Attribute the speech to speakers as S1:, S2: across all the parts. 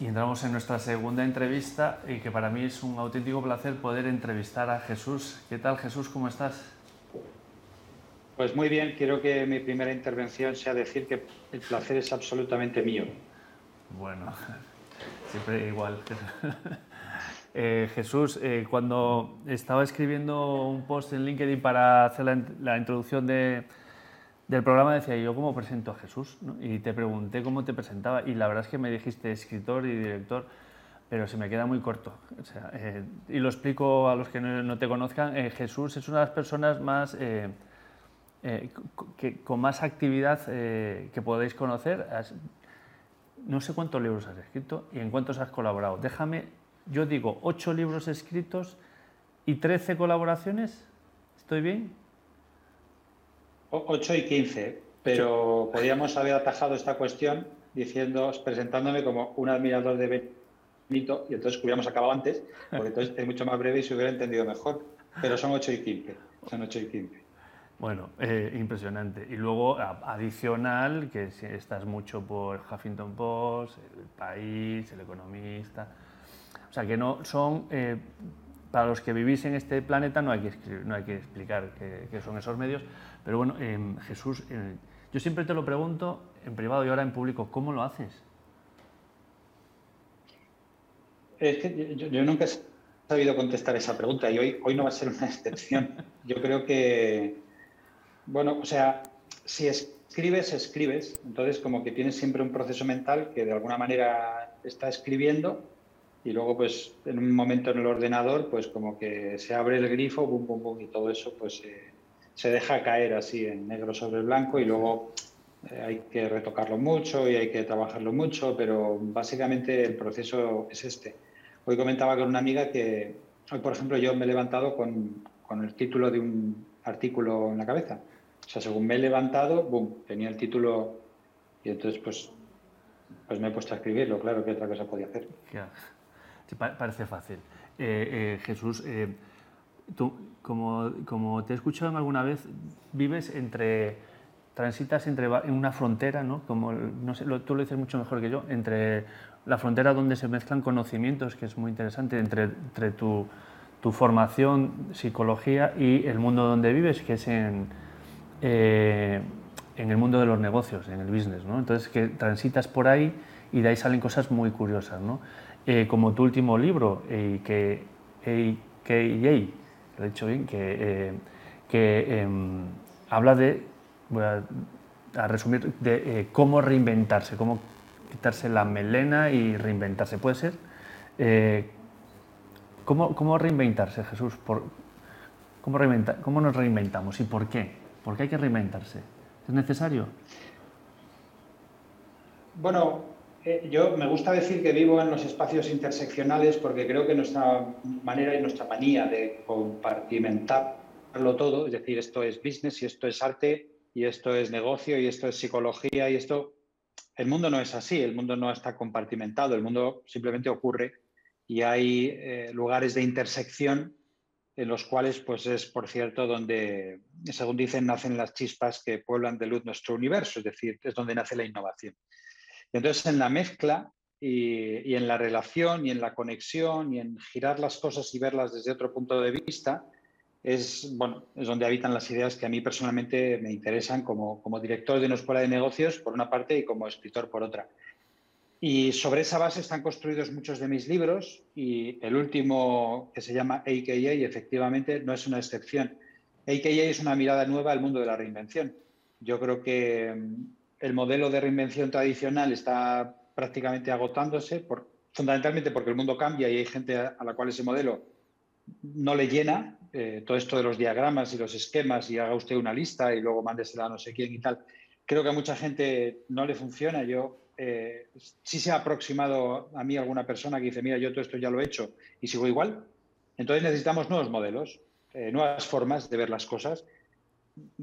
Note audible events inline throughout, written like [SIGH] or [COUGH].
S1: Y entramos en nuestra segunda entrevista y que para mí es un auténtico placer poder entrevistar a Jesús. ¿Qué tal Jesús? ¿Cómo estás?
S2: Pues muy bien, quiero que mi primera intervención sea decir que el placer es absolutamente mío.
S1: Bueno, [LAUGHS] siempre igual. [LAUGHS] Eh, Jesús, eh, cuando estaba escribiendo un post en LinkedIn para hacer la introducción de, del programa decía yo cómo presento a Jesús y te pregunté cómo te presentaba y la verdad es que me dijiste escritor y director, pero se me queda muy corto. Eh, y lo explico a los que no, te conozcan, eh, Jesús es una de las personas más, eh, que, con más actividad que podéis conocer. no sé cuántos libros has escrito y en cuántos has colaborado. Déjame, yo digo, ocho libros escritos y trece colaboraciones. ¿Estoy bien?
S2: 8 y 15, pero podríamos haber atajado esta cuestión diciendo, presentándome como un admirador de Benito y entonces hubiéramos acabado antes, porque [LAUGHS] entonces es mucho más breve y se hubiera entendido mejor. Pero son 8 y 15, son 8 y 15.
S1: Bueno, eh, impresionante. Y luego adicional, que estás mucho por Huffington Post, El País, El Economista. O sea, que no son, eh, para los que vivís en este planeta no hay que, no hay que explicar qué son esos medios, pero bueno, em, Jesús, eh, yo siempre te lo pregunto en privado y ahora en público, ¿cómo lo haces?
S2: Es que yo, nunca he sabido contestar esa pregunta y hoy, hoy no va a ser una [LAUGHS] excepción. Yo creo que, bueno, o sea, si escribes, escribes. Entonces, como que tienes siempre un proceso mental que de alguna manera está escribiendo y luego, pues, en un momento en el ordenador, pues como que se abre el grifo, bum, bum, bum, y todo eso, pues... Eh, se deja caer así en negro sobre blanco y luego eh, hay que retocarlo mucho y hay que trabajarlo mucho, pero básicamente el proceso es este. Hoy comentaba con una amiga que hoy, por ejemplo, yo me he levantado con, con el título de un artículo en la cabeza. O sea, según me he levantado, boom, tenía el título y entonces pues, pues me he puesto a escribirlo, claro, que otra cosa podía hacer.
S1: Parece fácil. Eh, eh, Jesús, tú, como, como, te he escuchado alguna vez, vives entre, transitas entre, en una frontera, ¿no? Como, no sé, tú lo dices mucho mejor que yo, entre la frontera donde se mezclan conocimientos, que es muy interesante, entre, entre tu, tu, formación, psicología y el mundo donde vives, que es en, eh, en el mundo de los negocios, en el business, ¿no? Entonces, que transitas por ahí y de ahí salen cosas muy curiosas, ¿no? Eh, como tu último libro, eh, que, que, lo he dicho bien, que, eh, que em, habla de, voy a, resumir, de eh, cómo reinventarse, cómo quitarse la melena y reinventarse. ¿Puede ser? Eh, ¿cómo, ¿cómo, reinventarse, Jesús? Por, ¿cómo, ¿Cómo nos reinventamos y por qué? ¿Por qué hay que reinventarse? ¿Es necesario?
S2: Bueno, eh, yo me gusta decir que vivo en los espacios interseccionales porque creo que nuestra manera y nuestra manía de compartimentarlo todo, es decir, esto es business y esto es arte y esto es negocio y esto es psicología y esto, el mundo no es así, el mundo no está compartimentado, el mundo simplemente ocurre y hay eh, lugares de intersección en los cuales, pues es, por cierto, donde, según dicen, nacen las chispas que pueblan de luz nuestro universo, es decir, es donde nace la innovación. Entonces, en la mezcla y, en la relación y en la conexión y en girar las cosas y verlas desde otro punto de vista, es, bueno, es donde habitan las ideas que a mí personalmente me interesan como, como director de una escuela de negocios, por una parte, y como escritor, por otra. Y sobre esa base están construidos muchos de mis libros y el último, que se llama AKA, efectivamente no es una excepción. AKA es una mirada nueva al mundo de la reinvención. Yo creo que el modelo de reinvención tradicional está prácticamente agotándose, fundamentalmente porque el mundo cambia y hay gente a, la cual ese modelo no le llena. Eh, todo esto de los diagramas y los esquemas y haga usted una lista y luego mándesela a no sé quién y tal. Creo que a mucha gente no le funciona. Yo eh, sí se ha aproximado a mí alguna persona que dice, mira, yo todo esto ya lo he hecho y sigo igual. Entonces necesitamos nuevos modelos, eh, nuevas formas de ver las cosas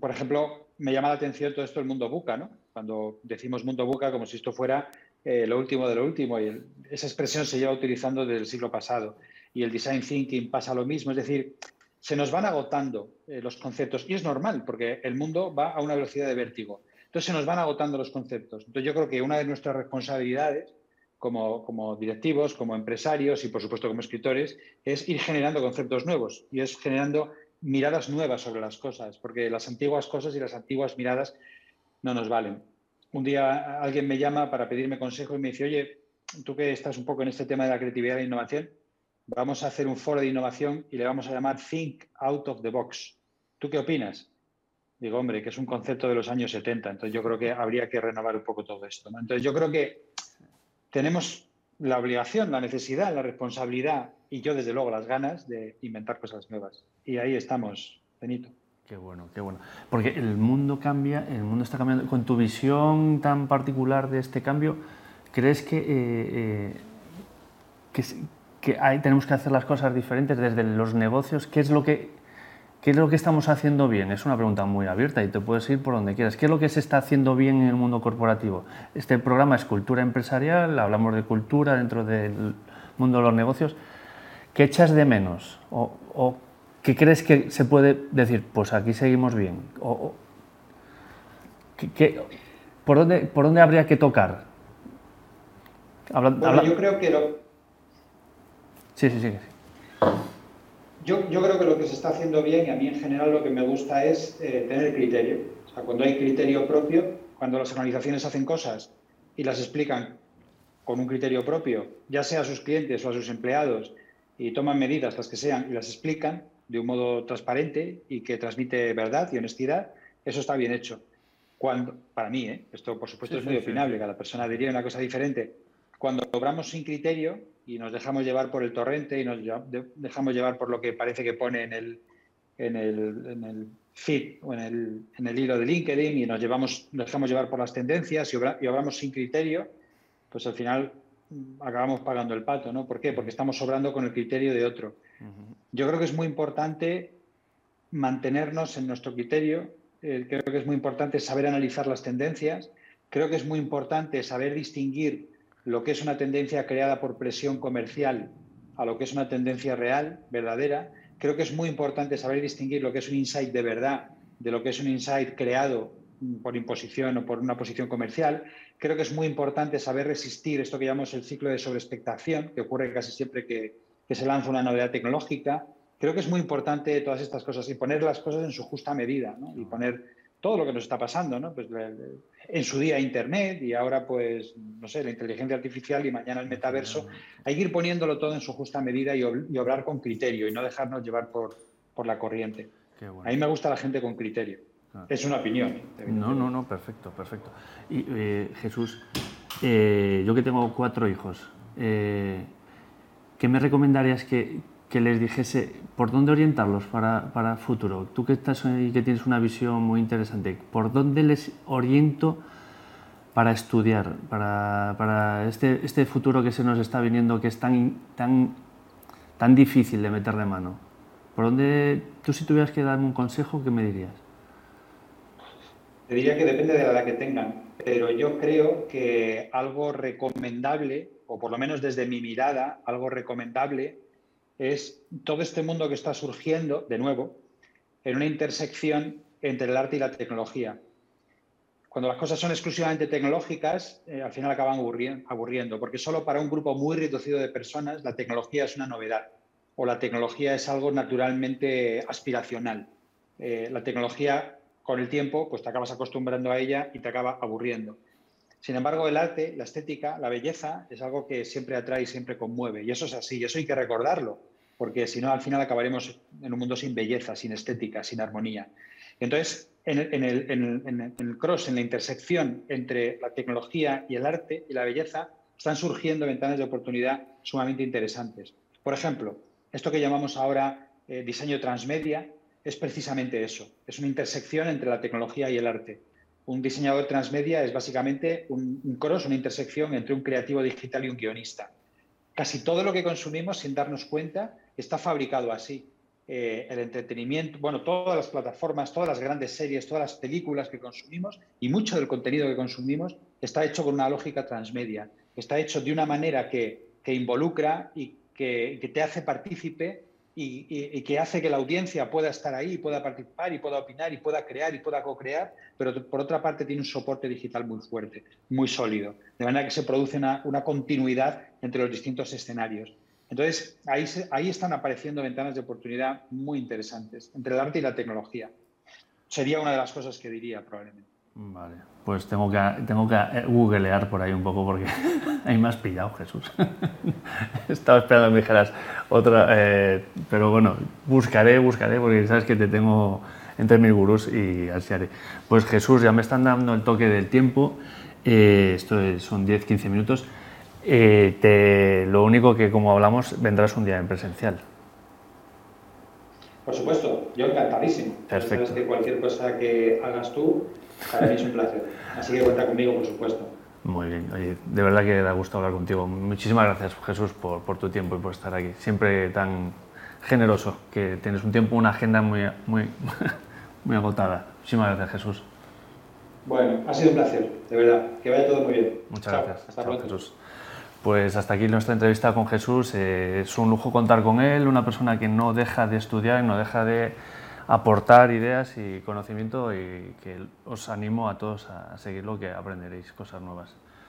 S2: por ejemplo, me llama la atención todo esto del mundo buca, ¿no? Cuando decimos mundo buca como si esto fuera eh, lo último de lo último, y esa expresión se lleva utilizando desde el siglo pasado. Y el design thinking pasa lo mismo, es decir, se nos van agotando eh, los conceptos, y es normal, porque el mundo va a una velocidad de vértigo. Entonces se nos van agotando los conceptos. Entonces yo creo que una de nuestras responsabilidades como, como, directivos, como empresarios y por supuesto como escritores, es ir generando conceptos nuevos y es generando miradas nuevas sobre las cosas, porque las antiguas cosas y las antiguas miradas no nos valen. Un día alguien me llama para pedirme consejo y me dice, oye, tú que estás un poco en este tema de la creatividad e innovación, vamos a hacer un foro de innovación y le vamos a llamar Think Out of the Box. ¿Tú qué opinas? Digo, hombre, que es un concepto de los años 70, entonces yo creo que habría que renovar un poco todo esto. Entonces yo creo que tenemos la obligación, la necesidad, la responsabilidad y yo desde luego las ganas de inventar cosas nuevas. Y ahí estamos, Benito.
S1: Qué bueno, qué bueno. Porque el mundo cambia, el mundo está cambiando. Con tu visión tan particular de este cambio, ¿crees que, eh, eh, que, tenemos que hacer las cosas diferentes desde los negocios? ¿Qué es lo que ¿Qué es lo que estamos haciendo bien? Es una pregunta muy abierta y te puedes ir por donde quieras. ¿Qué es lo que se está haciendo bien en el mundo corporativo? Este programa es cultura empresarial, hablamos de cultura dentro del mundo de los negocios. ¿Qué echas de menos? ¿O, qué crees que se puede decir? Pues aquí seguimos bien. O, por, dónde, ¿Por dónde habría que tocar?
S2: bueno, yo creo que lo...
S1: Sí, sí, sí.
S2: Yo, yo, creo que lo que se está haciendo bien, y a mí en general lo que me gusta es eh, tener criterio. O sea, cuando hay criterio propio, cuando las organizaciones hacen cosas y las explican con un criterio propio, ya sea a sus clientes o a sus empleados, y toman medidas las que sean y las explican de un modo transparente y que transmite verdad y honestidad, eso está bien hecho. Cuando, para mí, ¿eh? esto por supuesto es muy opinable, cada persona diría una cosa diferente. Cuando obramos sin criterio, y nos dejamos llevar por el torrente y nos dejamos llevar por lo que parece que pone en el, en el, en el feed o en el, en el, hilo de LinkedIn y nos llevamos, dejamos llevar por las tendencias y, y obramos sin criterio, pues al final mm, acabamos pagando el pato, ¿no? ¿Por qué? Porque estamos sobrando con el criterio de otro. Yo creo que es muy importante mantenernos en nuestro criterio, eh, creo que es muy importante saber analizar las tendencias, creo que es muy importante saber distinguir lo que es una tendencia creada por presión comercial a lo que es una tendencia real, verdadera. Creo que es muy importante saber distinguir lo que es un insight de verdad de lo que es un insight creado por imposición o por una posición comercial. Creo que es muy importante saber resistir esto que llamamos el ciclo de sobreexpectación, que ocurre casi siempre que, que se lanza una novedad tecnológica. Creo que es muy importante todas estas cosas y poner las cosas en su justa medida ¿no? y poner todo lo que nos está pasando, ¿no? Pues en su día Internet y ahora, pues, no sé, la inteligencia artificial y mañana el metaverso. Hay que ir poniéndolo todo en su justa medida y, obrar con criterio y no dejarnos llevar por, por la corriente. A mí me gusta la gente con criterio. Ah. Es una opinión.
S1: No, no, no, perfecto, perfecto. Y eh, Jesús, eh, yo que tengo cuatro hijos, eh, ¿qué me recomendarías que, que les dijese por dónde orientarlos para, para futuro. Tú que estás y que tienes una visión muy interesante, ¿por dónde les oriento para estudiar, para, para este, este, futuro que se nos está viniendo, que es tan, tan, tan difícil de mano? ¿Por dónde, tú si tuvieras que darme un consejo, qué me dirías?
S2: Te diría que depende de la edad que tengan, pero yo creo que algo recomendable, o por lo menos desde mi mirada, algo recomendable es todo este mundo que está surgiendo, de nuevo, en una intersección entre el arte y la tecnología. Cuando las cosas son exclusivamente tecnológicas, eh, al final acaban aburriendo, porque solo para un grupo muy reducido de personas la tecnología es una novedad o la tecnología es algo naturalmente aspiracional. Eh, la tecnología, con el tiempo, pues te acabas acostumbrando a ella y te acaba aburriendo. Sin embargo, el arte, la estética, la belleza es algo que siempre atrae y siempre conmueve. Y eso es así, y eso hay que recordarlo, porque si no, al final acabaremos en un mundo sin belleza, sin estética, sin armonía. Entonces, en el, cross, en la intersección entre la tecnología y el arte y la belleza, están surgiendo ventanas de oportunidad sumamente interesantes. Por ejemplo, esto que llamamos ahora eh, diseño transmedia es precisamente eso, es una intersección entre la tecnología y el arte un diseñador transmedia es básicamente un, cross, una intersección entre un creativo digital y un guionista. Casi todo lo que consumimos, sin darnos cuenta, está fabricado así. Eh, el entretenimiento, bueno, todas las plataformas, todas las grandes series, todas las películas que consumimos y mucho del contenido que consumimos está hecho con una lógica transmedia. Está hecho de una manera que, involucra y que, te hace partícipe y, que hace que la audiencia pueda estar ahí, pueda participar y pueda opinar y pueda crear y pueda co-crear, pero por otra parte tiene un soporte digital muy fuerte, muy sólido, de manera que se produce una, continuidad entre los distintos escenarios. Entonces, ahí, ahí están apareciendo ventanas de oportunidad muy interesantes entre el arte y la tecnología. Sería una de las cosas que diría probablemente.
S1: Vale, pues tengo que, tengo que eh, googlear por ahí un poco porque [LAUGHS] ahí me has pillado, Jesús. [LAUGHS] Estaba esperando que me dijeras otra, eh, pero bueno, buscaré, buscaré porque sabes que te tengo entre mis gurús y así haré. Pues Jesús, ya me están dando el toque del tiempo, eh, esto son 10-15 minutos. te, lo único que, como hablamos, vendrás un día en presencial.
S2: Por supuesto, yo encantadísimo.
S1: Perfecto.
S2: Sabes que cualquier cosa que hagas tú, para mí es un placer. Así que cuenta conmigo, por supuesto.
S1: Muy bien, Oye, de verdad que da gusto hablar contigo. Muchísimas gracias, Jesús, por, por, tu tiempo y por estar aquí. Siempre tan generoso, que tienes un tiempo, una agenda muy, muy, [LAUGHS] muy agotada. Muchísimas gracias, Jesús.
S2: Bueno, ha sido un placer, de verdad. Que vaya todo muy bien.
S1: Muchas gracias. Hasta pronto. Jesús. Pues hasta aquí nuestra entrevista con Jesús. Eh, es un lujo contar con él, una persona que no deja de estudiar, no deja de aportar ideas y conocimiento y que os animo a todos a seguirlo, que aprenderéis cosas nuevas.